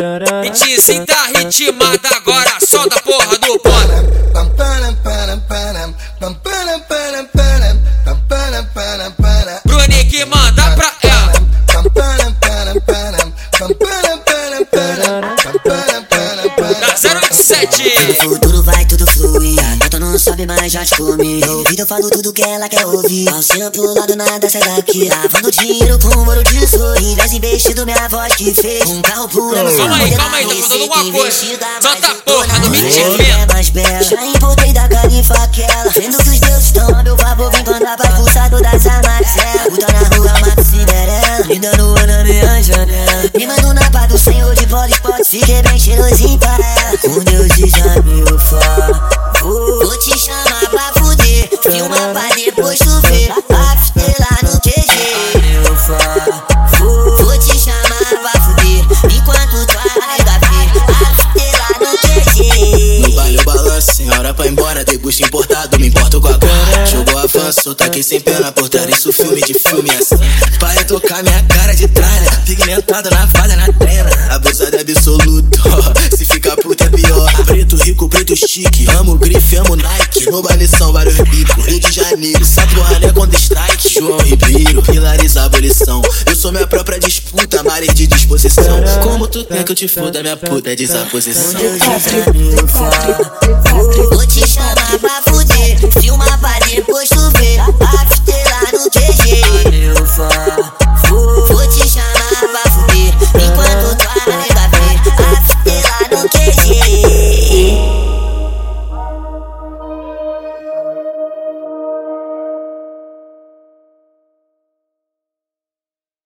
assim tá ritmada agora, solta a porra do pano. Brunique manda pra ela. Da 027. Sabe, mas já te comi. No ouvido eu falo tudo que ela quer ouvir. Alcinha pro lado, nada sai daqui. Lavando dinheiro com ouro de sorrir. Dez investido, minha voz que fez. Um carro pulando. Calma aí, calma aí, tá faltando alguma coisa. Solta a porra do é mais bela. Já importei da califa aquela. Vendo que os deuses estão a meu favor. Vem mandar pra pulsado das Amaxelas. Puta na rua, mata Cinderela. Me dando uma na minha janela. Me mando na paz do senhor de bola esporte. Fiquei bem cheirosinho depois tu ver. After lá no QG. Meu fala. Vou te chamar pra fuder. Enquanto tu arraiga lá no QG. No baile eu balanço, senhora pra ir embora, degusto importado, me importo com a cor. Jogou avanço, taquei sem pena por trás, isso filme de filme assim. Para tocar minha cara de tralha, pigmentado na falha na trena. Grife, amo Nike. No baile são vários bicos, Rio de Janeiro, Santo Rané contra strike. João Ribeiro, Hilariza a abolição. Eu sou minha própria disputa, mares de disposição. Como tu quer que eu te foda, minha puta é desaposição. Vou